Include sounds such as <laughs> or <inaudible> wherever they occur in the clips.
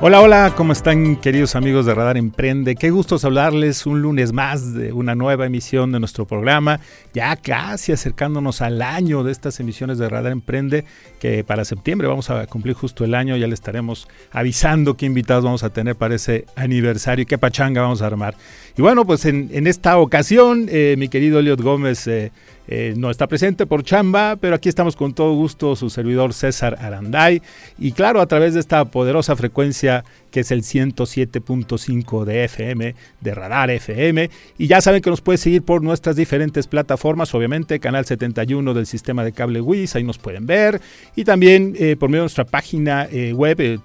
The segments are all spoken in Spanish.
Hola, hola, ¿cómo están queridos amigos de Radar Emprende? Qué gusto hablarles un lunes más de una nueva emisión de nuestro programa, ya casi acercándonos al año de estas emisiones de Radar Emprende, que para septiembre vamos a cumplir justo el año, ya le estaremos avisando qué invitados vamos a tener para ese aniversario y qué pachanga vamos a armar. Y bueno, pues en, esta ocasión, eh, mi querido Eliot Gómez... Eh, eh, no está presente por chamba, pero aquí estamos con todo gusto su servidor César Aranday y claro, a través de esta poderosa frecuencia que es el 107.5 de FM, de Radar FM. Y ya saben que nos puede seguir por nuestras diferentes plataformas, obviamente, Canal 71 del sistema de cable WIS, ahí nos pueden ver. Y también por medio de nuestra página web, eh,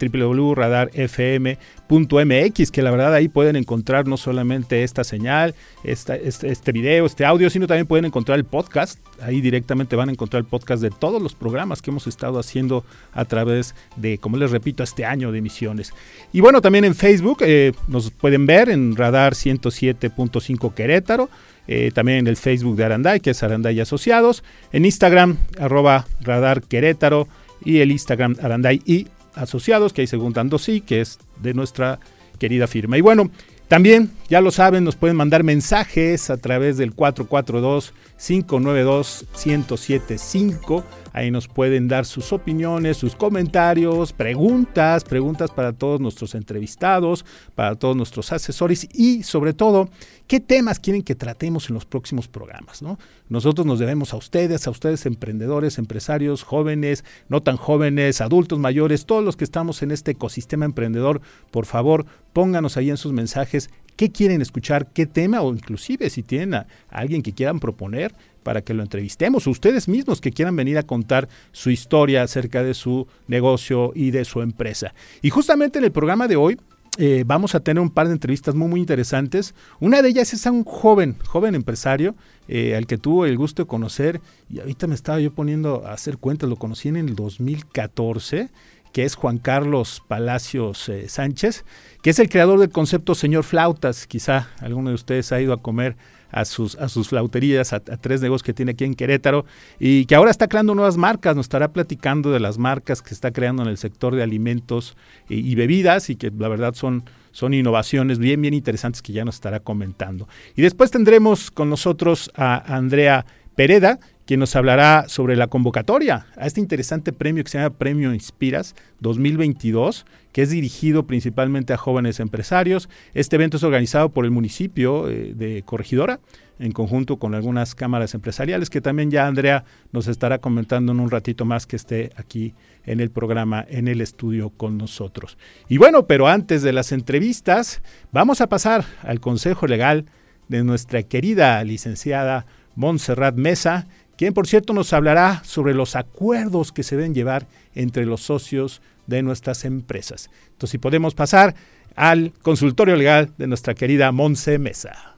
www.radarfm.mx, que la verdad ahí pueden encontrar no solamente esta señal, este, este video, este audio, sino también pueden encontrar el podcast. Ahí directamente van a encontrar el podcast de todos los programas que hemos estado haciendo a través de, como les repito, este año de emisiones. Y bueno, también en Facebook eh, nos pueden ver en Radar 107.5 Querétaro. Eh, también en el Facebook de Aranday, que es Aranday Asociados. En Instagram, arroba Radar Querétaro. Y el Instagram Aranday y Asociados, que ahí se juntan dos sí, que es de nuestra querida firma. Y bueno, también, ya lo saben, nos pueden mandar mensajes a través del 442-592-1075. Ahí nos pueden dar sus opiniones, sus comentarios, preguntas, preguntas para todos nuestros entrevistados, para todos nuestros asesores y sobre todo, qué temas quieren que tratemos en los próximos programas. ¿no? Nosotros nos debemos a ustedes, a ustedes emprendedores, empresarios, jóvenes, no tan jóvenes, adultos mayores, todos los que estamos en este ecosistema emprendedor, por favor, pónganos ahí en sus mensajes qué quieren escuchar, qué tema o inclusive si tienen a alguien que quieran proponer para que lo entrevistemos, ustedes mismos que quieran venir a contar su historia acerca de su negocio y de su empresa. Y justamente en el programa de hoy eh, vamos a tener un par de entrevistas muy, muy interesantes. Una de ellas es a un joven, joven empresario, eh, al que tuvo el gusto de conocer, y ahorita me estaba yo poniendo a hacer cuentas, lo conocí en el 2014 que es Juan Carlos Palacios eh, Sánchez, que es el creador del concepto Señor Flautas. Quizá alguno de ustedes ha ido a comer a sus, a sus flauterías, a, tres negocios que tiene aquí en Querétaro, y que ahora está creando nuevas marcas, nos estará platicando de las marcas que está creando en el sector de alimentos y, bebidas, y que la verdad son, son innovaciones bien, bien interesantes que ya nos estará comentando. Y después tendremos con nosotros a Andrea Pereda, quien nos hablará sobre la convocatoria a este interesante premio que se llama Premio Inspiras 2022, que es dirigido principalmente a jóvenes empresarios. Este evento es organizado por el municipio eh, de Corregidora, en conjunto con algunas cámaras empresariales, que también ya Andrea nos estará comentando en un ratito más que esté aquí en el programa, en el estudio con nosotros. Y bueno, pero antes de las entrevistas, vamos a pasar al consejo legal de nuestra querida licenciada Montserrat Mesa, quien por cierto nos hablará sobre los acuerdos que se deben llevar entre los socios de nuestras empresas. Entonces, si podemos pasar al consultorio legal de nuestra querida Monse Mesa.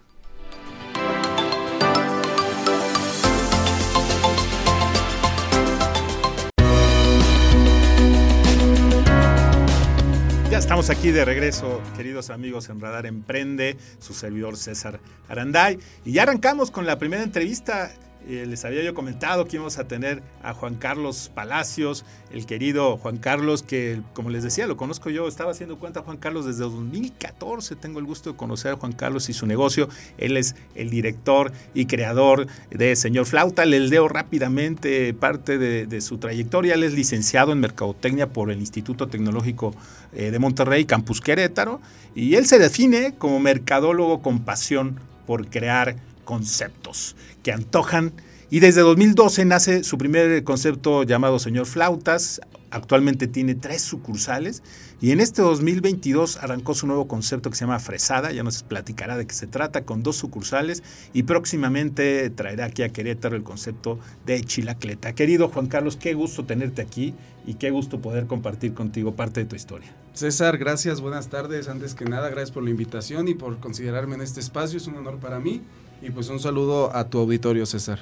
Ya estamos aquí de regreso, queridos amigos en Radar Emprende, su servidor César Aranday. Y ya arrancamos con la primera entrevista eh, les había yo comentado que íbamos a tener a Juan Carlos Palacios, el querido Juan Carlos, que como les decía, lo conozco yo, estaba haciendo cuenta Juan Carlos desde 2014, tengo el gusto de conocer a Juan Carlos y su negocio, él es el director y creador de Señor Flauta, les leo rápidamente parte de, su trayectoria, él es licenciado en Mercadotecnia por el Instituto Tecnológico eh, de Monterrey, Campus Querétaro, y él se define como mercadólogo con pasión por crear conceptos que antojan. Y desde 2012 nace su primer concepto llamado Señor Flautas. Actualmente tiene tres sucursales y en este 2022 arrancó su nuevo concepto que se llama Fresada. Ya nos platicará de qué se trata con dos sucursales y próximamente traerá aquí a Querétaro el concepto de Chilacleta. Querido Juan Carlos, qué gusto tenerte aquí y qué gusto poder compartir contigo parte de tu historia. César, gracias, buenas tardes. Antes que nada, gracias por la invitación y por considerarme en este espacio. Es un honor para mí. Y pues un saludo a tu auditorio, César.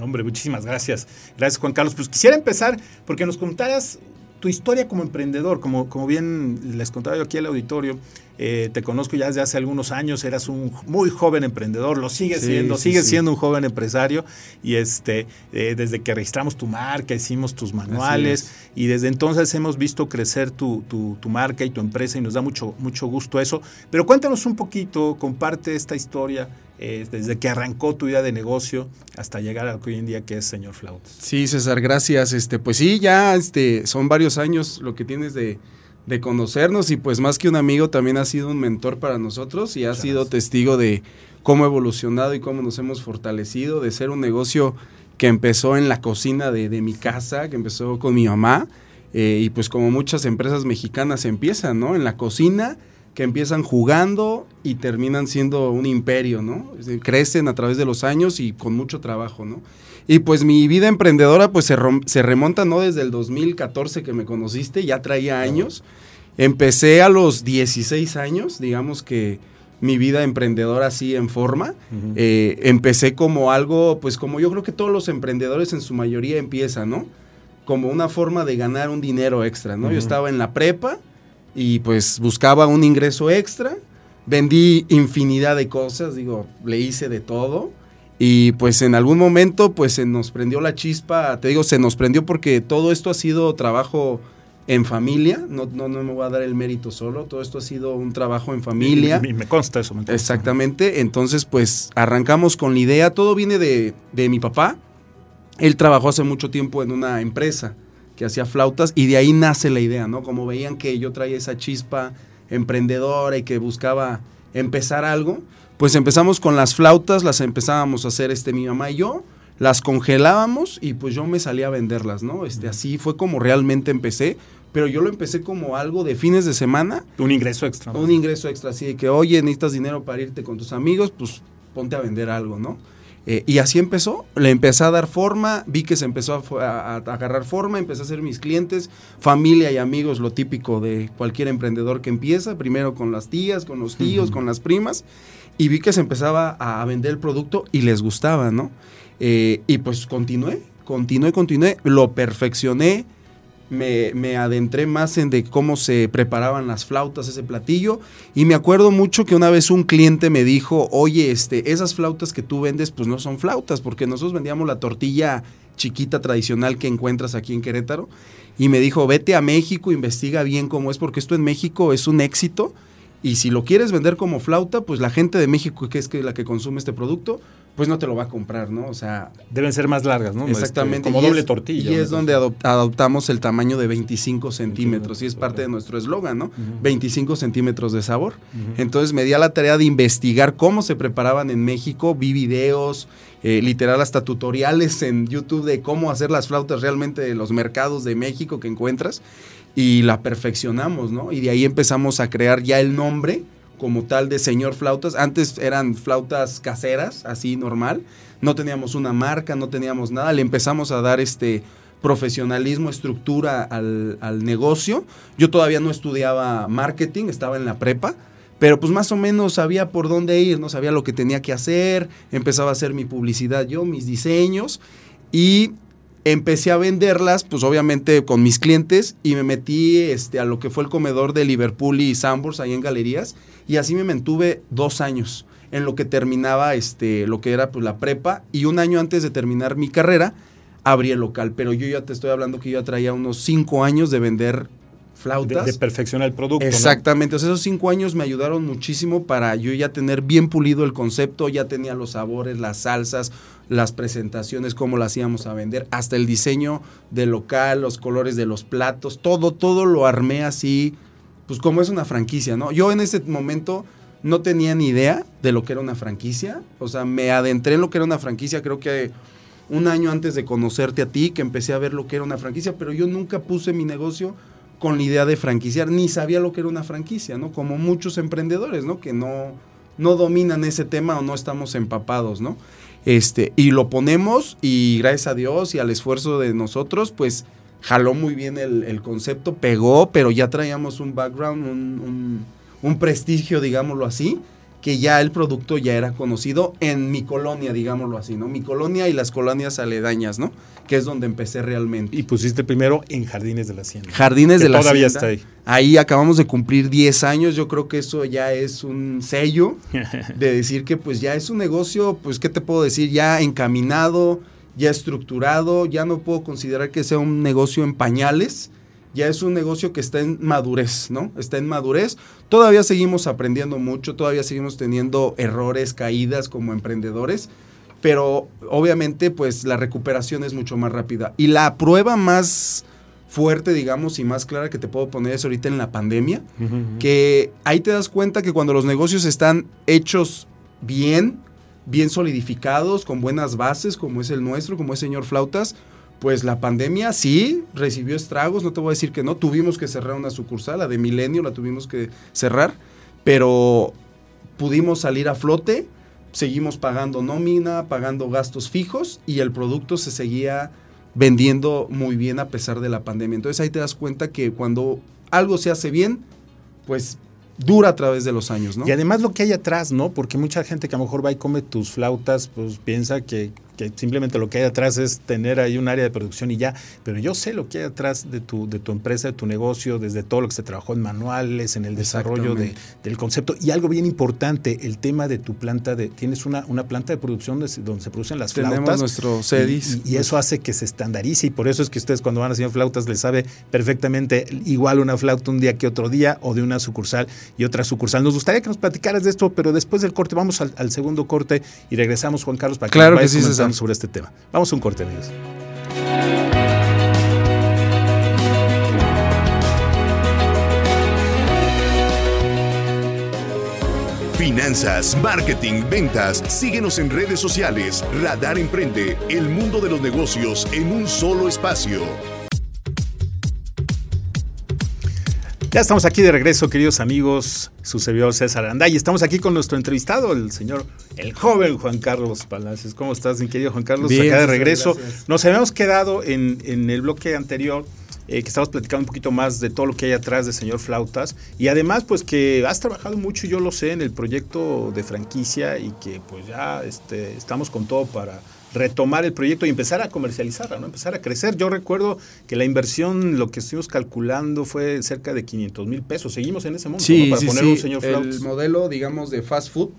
Hombre, muchísimas gracias. Gracias, Juan Carlos. Pues quisiera empezar porque nos contaras tu historia como emprendedor, como, como bien les contaba yo aquí al auditorio, eh, te conozco ya desde hace algunos años, eras un muy joven emprendedor, lo sigues siendo, sigues siendo un joven empresario y este, eh, desde que registramos tu marca, hicimos tus manuales y desde entonces hemos visto crecer tu, tu, tu, marca y tu empresa y nos da mucho, mucho gusto eso. Pero cuéntanos un poquito, comparte esta historia. Eh, desde que arrancó tu idea de negocio hasta llegar a lo que hoy en día que es señor Flautas. Sí, César, gracias. Este, pues sí, ya este, son varios años lo que tienes de, de conocernos y pues más que un amigo también ha sido un mentor para nosotros y ha sido testigo de cómo ha evolucionado y cómo nos hemos fortalecido, de ser un negocio que empezó en la cocina de, mi casa, que empezó con mi mamá eh, y pues como muchas empresas mexicanas empiezan, ¿no? En la cocina, que empiezan jugando y terminan siendo un imperio, ¿no? Crecen a través de los años y con mucho trabajo, ¿no? Y pues mi vida emprendedora pues se, se remonta no desde el 2014 que me conociste, ya traía años. Empecé a los 16 años, digamos que mi vida emprendedora así en forma. Eh, empecé como algo, pues como yo creo que todos los emprendedores en su mayoría empiezan, ¿no? Como una forma de ganar un dinero extra, ¿no? Yo estaba en la prepa y pues buscaba un ingreso extra. Vendí infinidad de cosas, digo, le hice de todo. Y pues en algún momento pues se nos prendió la chispa, te digo, se nos prendió porque todo esto ha sido trabajo en familia, no, no, no me voy a dar el mérito solo, todo esto ha sido un trabajo en familia. Y, me consta eso. Me Exactamente, entonces pues arrancamos con la idea, todo viene de, de mi papá, él trabajó hace mucho tiempo en una empresa que hacía flautas y de ahí nace la idea, ¿no? Como veían que yo traía esa chispa emprendedora y que buscaba empezar algo, pues empezamos con las flautas, las empezábamos a hacer este mi mamá y yo, las congelábamos y pues yo me salía a venderlas, ¿no? Este, así fue como realmente empecé, pero yo lo empecé como algo de fines de semana. Un ingreso extra. Un ingreso extra, así de que, oye, necesitas dinero para irte con tus amigos, pues ponte a vender algo, ¿no? Eh, y así empezó, le empecé a dar forma, vi que se empezó a, agarrar forma, empecé a hacer mis clientes, familia y amigos, lo típico de cualquier emprendedor que empieza, primero con las tías, con los tíos, con las primas, y vi que se empezaba a vender el producto y les gustaba, ¿no? Eh, y pues continué, continué, continué, lo perfeccioné, me, adentré más en de cómo se preparaban las flautas, ese platillo. Y me acuerdo mucho que una vez un cliente me dijo, oye, este, esas flautas que tú vendes, pues no son flautas, porque nosotros vendíamos la tortilla chiquita tradicional que encuentras aquí en Querétaro. Y me dijo, vete a México, investiga bien cómo es, porque esto en México es un éxito. Y si lo quieres vender como flauta, pues la gente de México, que es la que consume este producto, pues no te lo va a comprar, ¿no? O sea... Deben ser más largas, ¿no? Exactamente. como doble tortilla. Y es donde adoptamos el tamaño de 25 centímetros, y es parte de nuestro eslogan, ¿no? 25 centímetros de sabor. Entonces me di a la tarea de investigar cómo se preparaban en México, vi videos, eh, literal hasta tutoriales en YouTube de cómo hacer las flautas realmente de los mercados de México que encuentras, y la perfeccionamos, ¿no? Y de ahí empezamos a crear ya el nombre como tal de señor flautas. Antes eran flautas caseras, así normal. No teníamos una marca, no teníamos nada. Le empezamos a dar este profesionalismo, estructura al, al negocio. Yo todavía no estudiaba marketing, estaba en la prepa pero pues más o menos sabía por dónde ir, no sabía lo que tenía que hacer, empezaba a hacer mi publicidad yo, mis diseños y empecé a venderlas, pues obviamente con mis clientes y me metí este, a lo que fue el comedor de Liverpool y Sambors ahí en galerías y así me mantuve dos años en lo que terminaba este, lo que era pues, la prepa y un año antes de terminar mi carrera abrí el local, pero yo ya te estoy hablando que yo ya traía unos cinco años de vender flautas. De, perfeccionar el producto. Exactamente, esos cinco años me ayudaron muchísimo para yo ya tener bien pulido el concepto, ya tenía los sabores, las salsas, las presentaciones, cómo las íbamos a vender, hasta el diseño del local, los colores de los platos, todo, todo lo armé así pues como es una franquicia, ¿no? Yo en ese momento no tenía ni idea de lo que era una franquicia, o sea, me adentré en lo que era una franquicia, creo que un año antes de conocerte a ti, que empecé a ver lo que era una franquicia, pero yo nunca puse mi negocio con la idea de franquiciar, ni sabía lo que era una franquicia, ¿no? Como muchos emprendedores, ¿no? Que no, no dominan ese tema o no estamos empapados, ¿no? Este, y lo ponemos y gracias a Dios y al esfuerzo de nosotros, pues jaló muy bien el, concepto, pegó, pero ya traíamos un background, un, prestigio, digámoslo así, que ya el producto ya era conocido en mi colonia, digámoslo así, ¿no? Mi colonia y las colonias aledañas, ¿no? Que es donde empecé realmente. Y pusiste primero en Jardines de la Hacienda. Jardines de la todavía Hacienda. está ahí. Ahí acabamos de cumplir 10 años, yo creo que eso ya es un sello <laughs> de decir que pues ya es un negocio, pues qué te puedo decir, ya encaminado, ya estructurado, ya no puedo considerar que sea un negocio en pañales, ya es un negocio que está en madurez, ¿no? Está en madurez. Todavía seguimos aprendiendo mucho, todavía seguimos teniendo errores, caídas como emprendedores, pero obviamente pues la recuperación es mucho más rápida. Y la prueba más fuerte, digamos, y más clara que te puedo poner es ahorita en la pandemia, que ahí te das cuenta que cuando los negocios están hechos bien, bien solidificados, con buenas bases, como es el nuestro, como es señor Flautas, pues la pandemia sí recibió estragos, no te voy a decir que no, tuvimos que cerrar una sucursal, la de Milenio la tuvimos que cerrar, pero pudimos salir a flote, seguimos pagando nómina, pagando gastos fijos y el producto se seguía vendiendo muy bien a pesar de la pandemia. Entonces ahí te das cuenta que cuando algo se hace bien, pues dura a través de los años, ¿no? Y además lo que hay atrás, ¿no? Porque mucha gente que a lo mejor va y come tus flautas, pues piensa que, que simplemente lo que hay atrás es tener ahí un área de producción y ya. Pero yo sé lo que hay atrás de tu, de tu empresa, de tu negocio, desde todo lo que se trabajó en manuales, en el desarrollo de, del concepto. Y algo bien importante, el tema de tu planta, de tienes una, una planta de producción de, donde se producen las Tenemos flautas. nuestro CEDIS. Y, y, eso hace que se estandarice y por eso es que ustedes cuando van a hacer flautas les sabe perfectamente igual una flauta un día que otro día o de una sucursal y otra sucursal. Nos gustaría que nos platicaras de esto, pero después del corte vamos al, al segundo corte y regresamos, Juan Carlos, para que claro nos vayas que sí, sobre este tema. Vamos a un corte, amigos. Finanzas, marketing, ventas. Síguenos en redes sociales. Radar Emprende, el mundo de los negocios en un solo espacio. Ya estamos aquí de regreso, queridos amigos, su servidor César Aranda, y estamos aquí con nuestro entrevistado, el señor, el joven Juan Carlos Palacios. ¿Cómo estás, mi querido Juan Carlos? Bien, acá de regreso. gracias. Nos habíamos quedado en, en el bloque anterior, eh, que estábamos platicando un poquito más de todo lo que hay atrás de señor Flautas, y además, pues que has trabajado mucho, yo lo sé, en el proyecto de franquicia, y que pues ya este, estamos con todo para retomar el proyecto y empezar a comercializarla, ¿no? empezar a crecer. Yo recuerdo que la inversión, lo que estuvimos calculando fue cerca de 500 mil pesos. Seguimos en ese monto Sí, ¿no? para sí, poner sí. un señor El modelo, digamos, de fast food,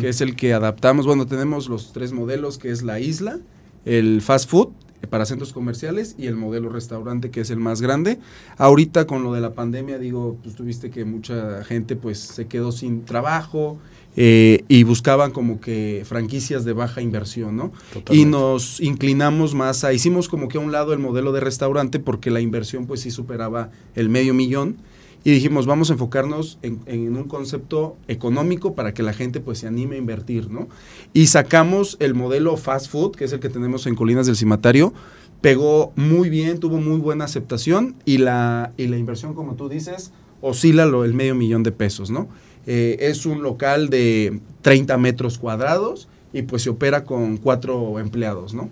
que es el que adaptamos. Bueno, tenemos los tres modelos, que es la isla, el fast food para centros comerciales y el modelo restaurante, que es el más grande. Ahorita con lo de la pandemia, digo, pues tuviste que mucha gente pues se quedó sin trabajo eh, y buscaban como que franquicias de baja inversión, ¿no? Y nos inclinamos más a, hicimos como que a un lado el modelo de restaurante porque la inversión pues sí superaba el medio millón y dijimos vamos a enfocarnos en, un concepto económico para que la gente pues se anime a invertir, ¿no? Y sacamos el modelo fast food, que es el que tenemos en Colinas del Cimatario, pegó muy bien, tuvo muy buena aceptación y la, y la inversión, como tú dices, oscila lo, el medio millón de pesos, ¿no? Eh, es un local de 30 metros cuadrados y pues se opera con cuatro empleados, ¿no?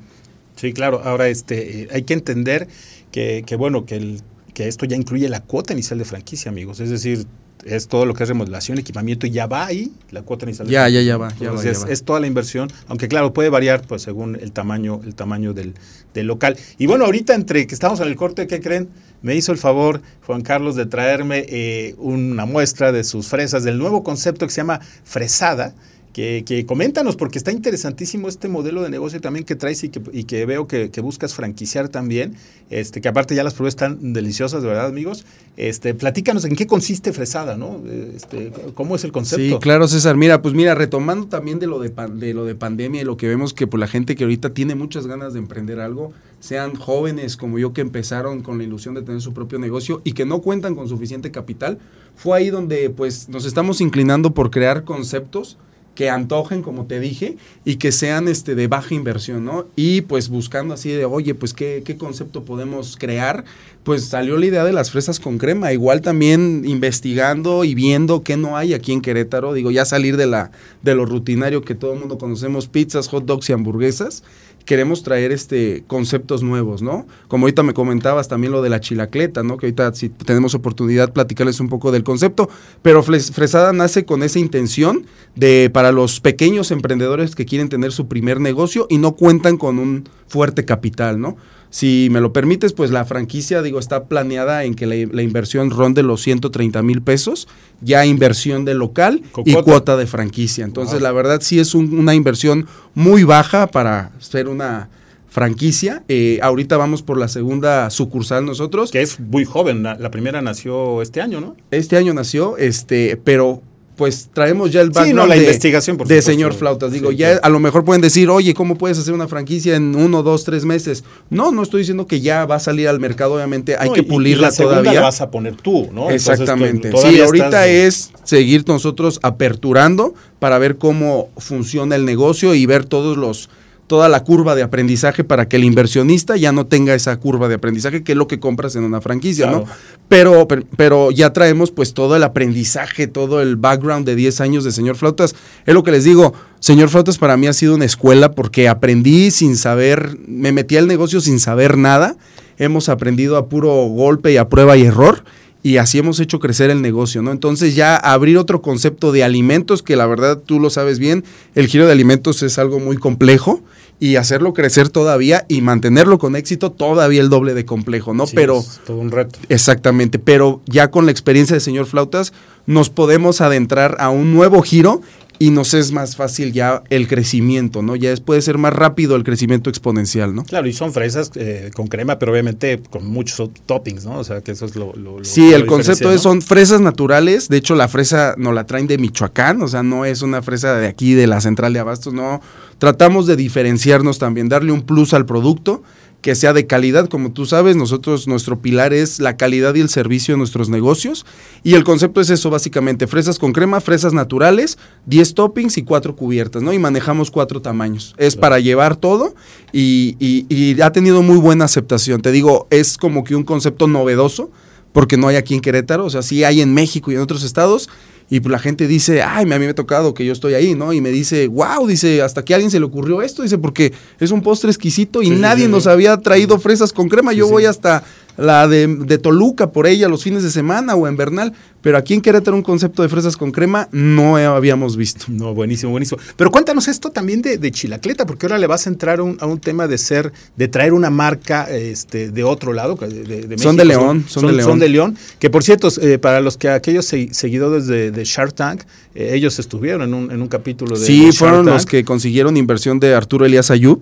Sí, claro. Ahora, este, eh, hay que entender que, que, bueno, que, el, que esto ya incluye la cuota inicial de franquicia, amigos. Es decir, es todo lo que es remodelación, equipamiento y ya va ahí la cuota inicial. de Ya, franquicia. ya, ya va, ya Entonces, va, ya es, va. es toda la inversión, aunque claro, puede variar pues según el tamaño, el tamaño del, del local. Y bueno, ahorita entre que estamos en el corte, ¿qué creen? Me hizo el favor, Juan Carlos, de traerme eh, una muestra de sus fresas, del nuevo concepto que se llama fresada. Que, coméntanos, porque está interesantísimo este modelo de negocio también que traes y que, veo que, buscas franquiciar también, este, que aparte ya las probé están deliciosas, de verdad, amigos. Este, platícanos en qué consiste fresada, ¿no? Este, ¿Cómo es el concepto? Sí, claro, César. Mira, pues mira, retomando también de lo de, pan- de lo de pandemia y lo que vemos que pues, la gente que ahorita tiene muchas ganas de emprender algo, sean jóvenes como yo que empezaron con la ilusión de tener su propio negocio y que no cuentan con suficiente capital, fue ahí donde pues nos estamos inclinando por crear conceptos que antojen, como te dije, y que sean este de baja inversión, ¿no? Y pues buscando así de, oye, pues qué, qué concepto podemos crear, pues salió la idea de las fresas con crema, igual también investigando y viendo qué no hay aquí en Querétaro, digo, ya salir de la de lo rutinario que todo el mundo conocemos, pizzas, hot dogs y hamburguesas, queremos traer este conceptos nuevos, ¿no? Como ahorita me comentabas también lo de la chilacleta, ¿no? Que ahorita si tenemos oportunidad platicarles un poco del concepto, pero Fresada nace con esa intención de para los pequeños emprendedores que quieren tener su primer negocio y no cuentan con un fuerte capital, ¿no? Si me lo permites, pues la franquicia, digo, está planeada en que la, inversión ronde los 130 mil pesos, ya inversión de local y cuota de franquicia. Entonces, la verdad sí es una inversión muy baja para ser una franquicia. Eh, ahorita vamos por la segunda sucursal nosotros. Que es muy joven, la, la, primera nació este año, ¿no? Este año nació, este, pero pues traemos ya el background la de, investigación, de señor Flautas. Digo, ya a lo mejor pueden decir, oye, ¿cómo puedes hacer una franquicia en uno, dos, tres meses? No, no estoy diciendo que ya va a salir al mercado, obviamente hay que pulirla y la todavía. La vas a poner tú, ¿no? Exactamente. sí, ahorita es seguir nosotros aperturando para ver cómo funciona el negocio y ver todos los toda la curva de aprendizaje para que el inversionista ya no tenga esa curva de aprendizaje, que es lo que compras en una franquicia, ¿no? Pero, pero, ya traemos pues todo el aprendizaje, todo el background de 10 años de señor Flautas. Es lo que les digo, señor Flautas para mí ha sido una escuela porque aprendí sin saber, me metí al negocio sin saber nada. Hemos aprendido a puro golpe y a prueba y error y así hemos hecho crecer el negocio, ¿no? Entonces ya abrir otro concepto de alimentos, que la verdad tú lo sabes bien, el giro de alimentos es algo muy complejo y hacerlo crecer todavía y mantenerlo con éxito todavía el doble de complejo, ¿no? pero es todo un reto. Exactamente, pero ya con la experiencia de señor Flautas nos podemos adentrar a un nuevo giro y nos es más fácil ya el crecimiento, ¿no? Ya puede ser más rápido el crecimiento exponencial, ¿no? Claro, y son fresas eh, con crema, pero obviamente con muchos toppings, ¿no? O sea, que eso es lo... lo sí, el concepto es, son fresas naturales, de hecho la fresa nos la traen de Michoacán, o sea, no es una fresa de aquí, de la central de Abastos, no. Tratamos de diferenciarnos también, darle un plus al producto que sea de calidad, como tú sabes, nosotros nuestro pilar es la calidad y el servicio de nuestros negocios y el concepto es eso básicamente, fresas con crema, fresas naturales, 10 toppings y 4 cubiertas, ¿no? Y manejamos cuatro tamaños. Es para llevar todo y, y ha tenido muy buena aceptación. Te digo, es como que un concepto novedoso porque no hay aquí en Querétaro, o sea, sí hay en México y en otros estados y pues la gente dice, ay, a mí me ha tocado que yo estoy ahí, ¿no? Y me dice, wow, dice, hasta que a alguien se le ocurrió esto, dice, porque es un postre exquisito y nadie nos había traído fresas con crema. Yo voy hasta la de, de, Toluca por ella los fines de semana o en Bernal, pero aquí en Querétaro un concepto de fresas con crema no habíamos visto. No, buenísimo, buenísimo. Pero cuéntanos esto también de, de Chilacleta, porque ahora le vas a entrar a un tema de ser, de traer una marca este, de otro lado, de, de, México. Son de León, son, de León. Son de León, que por cierto, eh, para los que aquellos seguidores de, Shark Tank, eh, ellos estuvieron en un, en un capítulo de Sí, fueron los que consiguieron inversión de Arturo Elías Ayub.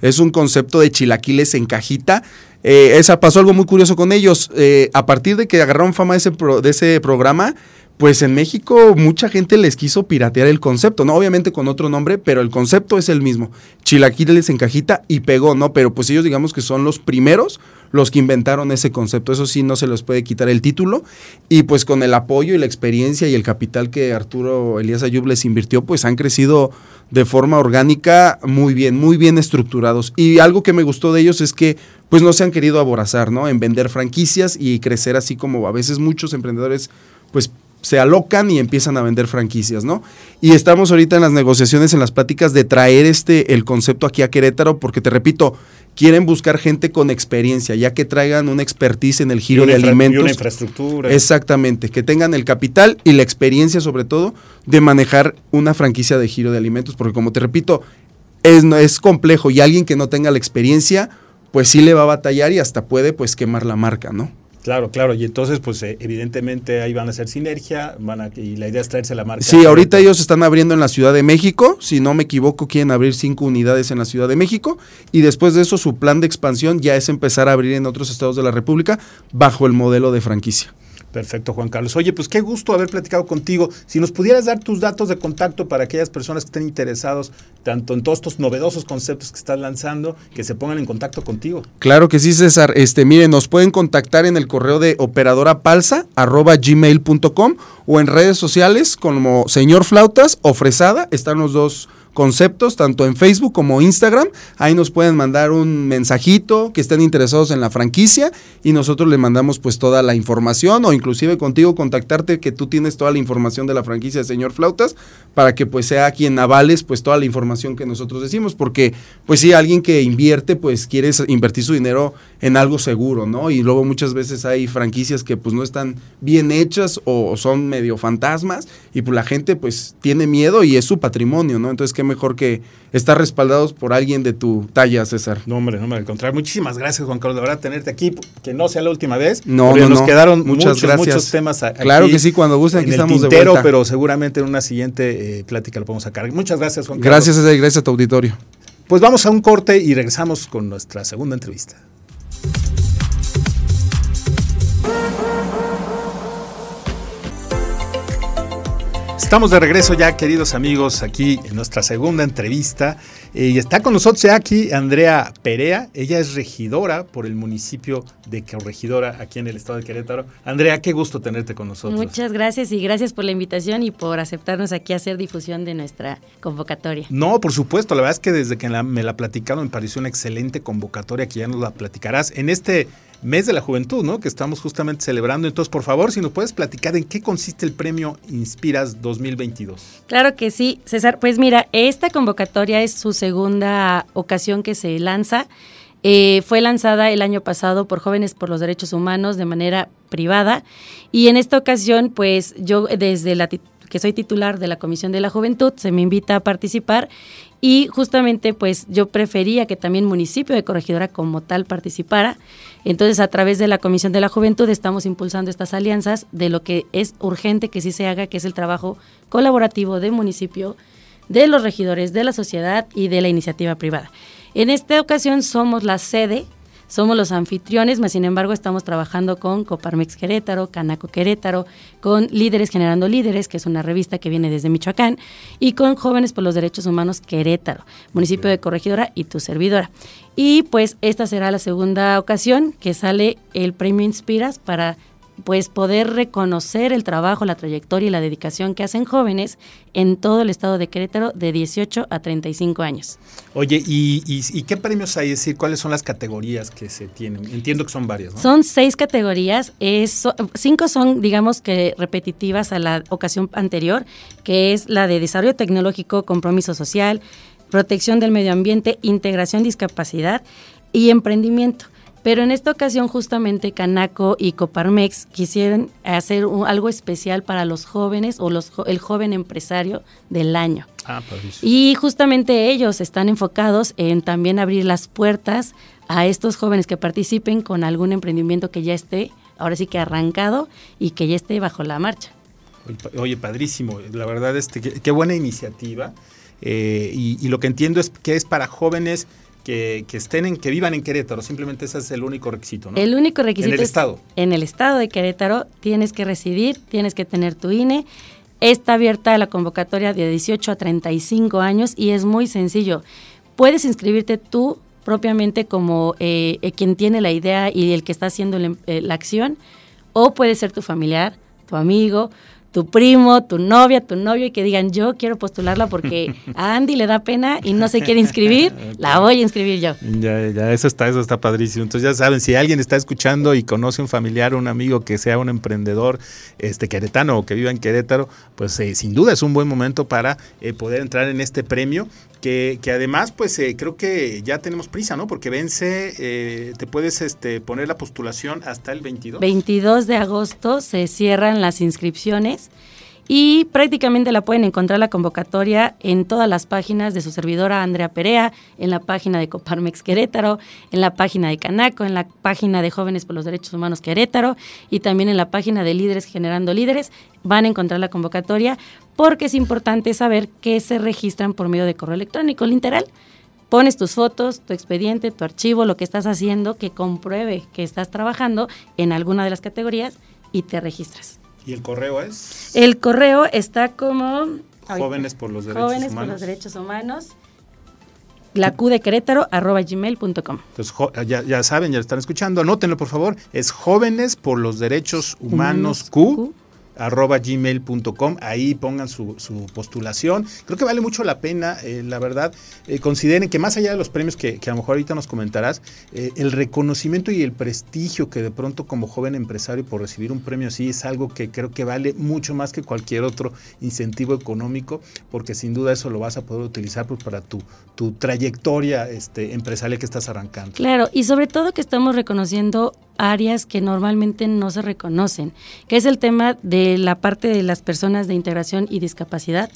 Es un concepto de chilaquiles en cajita eh, esa pasó algo muy curioso con ellos. Eh, a partir de que agarraron fama de ese, de ese programa, pues en México mucha gente les quiso piratear el concepto, ¿no? Obviamente con otro nombre, pero el concepto es el mismo. Chilaquiles en cajita y pegó, ¿no? Pero pues ellos digamos que son los primeros los que inventaron ese concepto. Eso sí, no se les puede quitar el título. Y pues con el apoyo y la experiencia y el capital que Arturo Elías Ayub les invirtió, pues han crecido de forma orgánica muy bien, muy bien estructurados. Y algo que me gustó de ellos es que pues no se han querido aborazar, ¿no? En vender franquicias y crecer así como a veces muchos emprendedores pues se alocan y empiezan a vender franquicias, ¿no? Y estamos ahorita en las negociaciones, en las pláticas de traer este el concepto aquí a Querétaro, porque te repito, quieren buscar gente con experiencia, ya que traigan una expertise en el giro de alimentos. Y una infraestructura. Exactamente, que tengan el capital y la experiencia sobre todo de manejar una franquicia de giro de alimentos, porque como te repito, es, es complejo y alguien que no tenga la experiencia, pues sí le va a batallar y hasta puede pues quemar la marca, ¿no? Claro, claro, y entonces pues eh, evidentemente ahí van a hacer sinergia, van a, y la idea es traerse la marca. Sí, ahorita ellos están abriendo en la Ciudad de México, si no me equivoco quieren abrir cinco unidades en la Ciudad de México y después de eso su plan de expansión ya es empezar a abrir en otros estados de la República bajo el modelo de franquicia. Perfecto, Juan Carlos. Oye, pues qué gusto haber platicado contigo. Si nos pudieras dar tus datos de contacto para aquellas personas que estén interesados tanto en todos estos novedosos conceptos que estás lanzando, que se pongan en contacto contigo. Claro que sí, César. Este, miren, nos pueden contactar en el correo de operadorapalsa@gmail.com o en redes sociales como Señor Flautas o. Están los dos conceptos, tanto en Facebook como Instagram. Ahí nos pueden mandar un mensajito que estén interesados en la franquicia y nosotros le mandamos pues toda la información o inclusive contigo contactarte que tú tienes toda la información de la franquicia Señor Flautas para que pues sea quien avales pues toda la información que nosotros decimos, porque pues si alguien que invierte pues quiere invertir su dinero en algo seguro, ¿no? Y luego muchas veces hay franquicias que pues no están bien hechas o, son medio fantasmas y pues la gente pues tiene miedo y es su patrimonio, ¿no? Entonces qué mejor que estar respaldados por alguien de tu talla, César. No, hombre, no, me al contrario. Muchísimas gracias, Juan Carlos, de verdad tenerte aquí, que no sea la última vez. No, no, nos quedaron muchas muchos, muchos temas aquí Claro que sí, cuando gusten, aquí en estamos el tintero, pero seguramente en una siguiente eh, plática lo podemos sacar. Muchas gracias, Juan Carlos. Gracias, César, y gracias a tu auditorio. Pues vamos a un corte y regresamos con nuestra segunda entrevista. Estamos de regreso ya, queridos amigos, aquí en nuestra segunda entrevista. Eh, y está con nosotros ya aquí Andrea Perea. Ella es regidora por el municipio de Corregidora, aquí en el estado de Querétaro. Andrea, qué gusto tenerte con nosotros. Muchas gracias y gracias por la invitación y por aceptarnos aquí a hacer difusión de nuestra convocatoria. No, por supuesto. La verdad es que desde que me la platicaron me pareció una excelente convocatoria que ya nos la platicarás. En este mes de la juventud, ¿no? Que estamos justamente celebrando. Entonces, por favor, si nos puedes platicar en qué consiste el premio Inspiras 2022. Claro que sí, César. Pues mira, esta convocatoria es su segunda ocasión que se lanza. Eh, fue lanzada el año pasado por Jóvenes por los Derechos Humanos de manera privada y en esta ocasión, pues yo desde la que soy titular de la Comisión de la Juventud, se me invita a participar y justamente pues yo prefería que también municipio de Corregidora como tal participara. Entonces a través de la Comisión de la Juventud estamos impulsando estas alianzas de lo que es urgente que sí se haga, que es el trabajo colaborativo de municipio, de los regidores, de la sociedad y de la iniciativa privada. En esta ocasión somos la sede somos los anfitriones, mas sin embargo estamos trabajando con Coparmex Querétaro, Canaco Querétaro, con Líderes Generando Líderes, que es una revista que viene desde Michoacán, y con Jóvenes por los Derechos Humanos Querétaro, municipio de Corregidora y tu servidora. Y pues esta será la segunda ocasión que sale el premio Inspiras para pues poder reconocer el trabajo, la trayectoria y la dedicación que hacen jóvenes en todo el estado de Querétaro de 18 a 35 años. Oye, ¿y, qué premios hay? Es decir, ¿cuáles son las categorías que se tienen? Entiendo que son varias, ¿no? Son seis categorías, cinco son, digamos que repetitivas a la ocasión anterior, que es la de desarrollo tecnológico, compromiso social, protección del medio ambiente, integración, discapacidad y emprendimiento. Pero en esta ocasión justamente Canaco y Coparmex quisieron hacer algo especial para los jóvenes o los, el joven empresario del año. Ah, y justamente ellos están enfocados en también abrir las puertas a estos jóvenes que participen con algún emprendimiento que ya esté, ahora sí que arrancado y que ya esté bajo la marcha. Oye, padrísimo, la verdad, este, qué, buena iniciativa. Eh, y, y, lo que entiendo es que es para jóvenes que, estén en, que vivan en Querétaro, simplemente ese es el único requisito, ¿no? El único requisito en el estado. En el estado de Querétaro tienes que residir, tienes que tener tu INE. Está abierta la convocatoria de 18 a 35 años y es muy sencillo. Puedes inscribirte tú propiamente como eh, eh, quien tiene la idea y el que está haciendo eh, la acción, o puede ser tu familiar, tu amigo, tu primo, tu novia, tu novio y que digan yo quiero postularla porque <laughs> a Andy le da pena y no se quiere inscribir, la voy a inscribir yo. Ya, ya, eso está, eso está padrísimo. Entonces ya saben, si alguien está escuchando y conoce un familiar, un amigo que sea un emprendedor este queretano o que viva en Querétaro, pues eh, sin duda es un buen momento para eh, poder entrar en este premio que, además, pues eh, creo que ya tenemos prisa, ¿no? Porque vence, eh, te puedes este, poner la postulación hasta el 22. 22 de agosto se cierran las inscripciones y prácticamente la pueden encontrar la convocatoria en todas las páginas de su servidora Andrea Perea, en la página de Coparmex Querétaro, en la página de Canaco, en la página de Jóvenes por los Derechos Humanos Querétaro y también en la página de Líderes Generando Líderes. Van a encontrar la convocatoria porque es importante saber que se registran por medio de correo electrónico, literal. Pones tus fotos, tu expediente, tu archivo, lo que estás haciendo, que compruebe que estás trabajando en alguna de las categorías y te registras. ¿Y el correo es? El correo está como... Jóvenes por los Derechos Jóvenes por los Derechos Humanos. La Q de Querétaro, arroba gmail.com. Entonces, ya, saben, ya están escuchando, anótenlo por favor. Es Jóvenes por los Derechos Humanos, Q, arroba gmail.com, ahí pongan su, postulación. Creo que vale mucho la pena, eh, la verdad. Eh, consideren que más allá de los premios que, a lo mejor ahorita nos comentarás, eh, el reconocimiento y el prestigio que de pronto como joven empresario por recibir un premio así es algo que creo que vale mucho más que cualquier otro incentivo económico, porque sin duda eso lo vas a poder utilizar pues, para tu, tu trayectoria este, empresarial que estás arrancando. Claro, y sobre todo que estamos reconociendo áreas que normalmente no se reconocen, que es el tema de la parte de las personas de integración y discapacidad.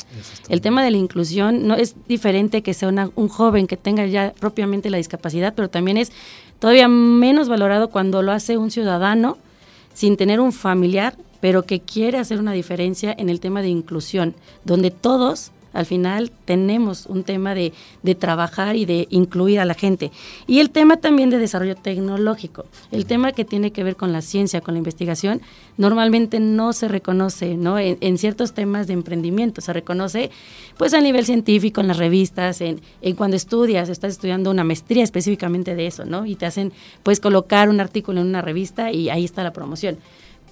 El tema de la inclusión no es diferente que sea un joven que tenga ya propiamente la discapacidad, pero también es todavía menos valorado cuando lo hace un ciudadano sin tener un familiar, pero que quiere hacer una diferencia en el tema de inclusión, donde todos al final tenemos un tema de, trabajar y de incluir a la gente. Y el tema también de desarrollo tecnológico, el tema que tiene que ver con la ciencia, con la investigación, normalmente no se reconoce, ¿no? En, ciertos temas de emprendimiento, se reconoce pues a nivel científico, en las revistas, en, en cuando estudias, estás estudiando una maestría específicamente de eso, ¿no? Y te hacen pues colocar un artículo en una revista y ahí está la promoción.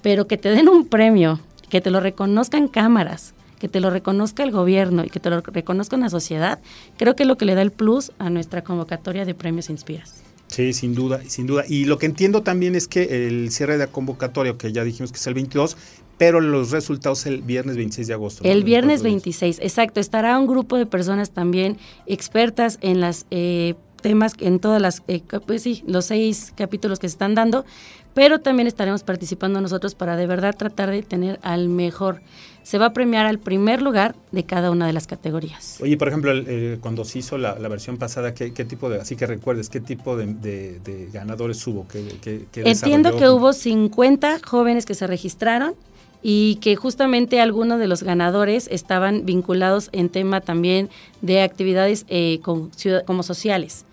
Pero que te den un premio, que te lo reconozcan cámaras, que te lo reconozca el gobierno y que te lo reconozca una sociedad, creo que es lo que le da el plus a nuestra convocatoria de premios Inspiras. Sí, sin duda, sin duda. Y lo que entiendo también es que el cierre de la convocatoria, que ya dijimos que es el 22, pero los resultados el viernes 26 de agosto. El viernes 26, exacto. Estará un grupo de personas también expertas en las eh, temas, en todas las, eh, pues sí, los seis capítulos que se están dando, pero también estaremos participando nosotros para de verdad tratar de tener al mejor. Se va a premiar al primer lugar de cada una de las categorías. Oye, por ejemplo, cuando se hizo la, versión pasada, ¿qué, tipo de, así que recuerdes, qué tipo de, ganadores hubo? ¿Qué, Entiendo que hubo 50 jóvenes que se registraron y que justamente algunos de los ganadores estaban vinculados en tema también de actividades eh, como sociales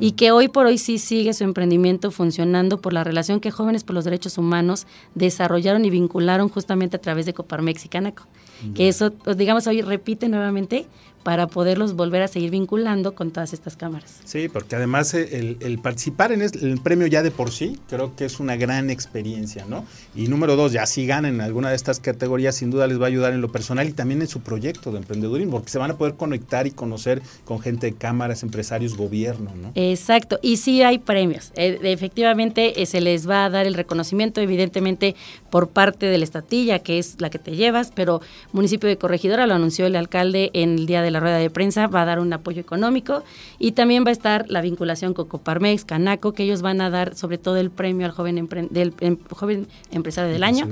y que hoy por hoy sí sigue su emprendimiento funcionando por la relación que Jóvenes por los Derechos Humanos desarrollaron y vincularon justamente a través de Coparmex y Canaco. Que eso, pues, digamos, hoy repite nuevamente para poderlos volver a seguir vinculando con todas estas cámaras. Sí, porque además eh, el, participar en el premio ya de por sí, creo que es una gran experiencia, ¿no? Y número dos, ya si ganan en alguna de estas categorías, sin duda les va a ayudar en lo personal y también en su proyecto de emprendedurismo, porque se van a poder conectar y conocer con gente de cámaras, empresarios, gobierno, ¿no? Exacto, y sí hay premios. Eh, efectivamente, eh, se les va a dar el reconocimiento, evidentemente, por parte de la estatilla, que es la que te llevas, pero municipio de Corregidora lo anunció el alcalde en el día de la rueda de prensa, va a dar un apoyo económico y también va a estar la vinculación con Coparmex, Canaco, que ellos van a dar sobre todo el premio al joven, del, em, joven empresario del año.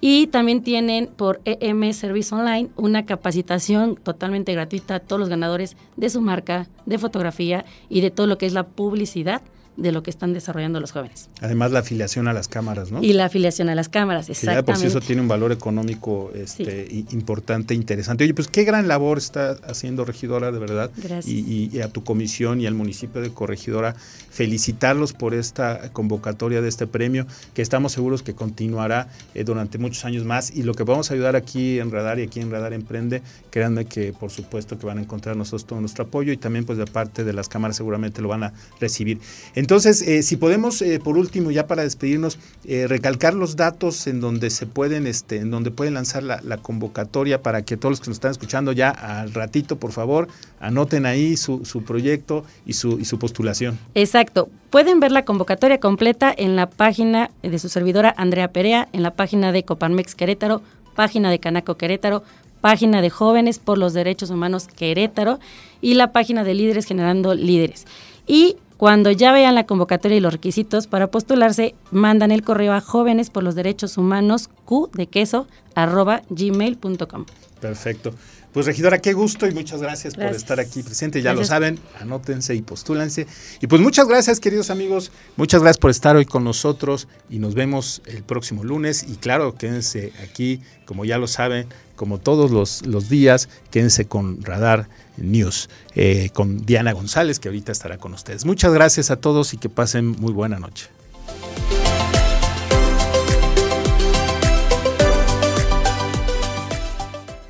Y también tienen por EM Service Online una capacitación totalmente gratuita a todos los ganadores de su marca, de fotografía y de todo lo que es la publicidad de lo que están desarrollando los jóvenes. Además la afiliación a las cámaras, ¿no? Y la afiliación a las cámaras, exactamente. por sí eso tiene un valor económico este, importante, interesante. Oye, pues qué gran labor está haciendo Regidora, de verdad. Gracias. Y, a tu comisión y al municipio de Corregidora, felicitarlos por esta convocatoria de este premio, que estamos seguros que continuará eh, durante muchos años más. Y lo que vamos a ayudar aquí en Radar y aquí en Radar Emprende, créanme que por supuesto que van a encontrar nosotros todo nuestro apoyo y también pues de parte de las cámaras seguramente lo van a recibir. Entonces, eh, si podemos, eh, por último, ya para despedirnos, eh, recalcar los datos en donde se pueden, este, en donde pueden lanzar la, convocatoria para que todos los que nos están escuchando ya al ratito, por favor, anoten ahí su, proyecto y su, y su postulación. Exacto. Pueden ver la convocatoria completa en la página de su servidora Andrea Perea, en la página de Coparmex Querétaro, página de Canaco Querétaro, página de Jóvenes por los Derechos Humanos Querétaro y la página de Líderes Generando Líderes. Y cuando ya vean la convocatoria y los requisitos para postularse, mandan el correo a jóvenes por los derechos humanos q de queso arroba gmail.com. Perfecto. Pues regidora, qué gusto y muchas gracias, por estar aquí presente. Ya lo saben, anótense y postúlense. Y pues muchas gracias, queridos amigos. Muchas gracias por estar hoy con nosotros y nos vemos el próximo lunes. Y claro, quédense aquí, como ya lo saben, como todos los, los días, quédense con Radar News, eh, con Diana González, que ahorita estará con ustedes. Muchas gracias a todos y que pasen muy buena noche.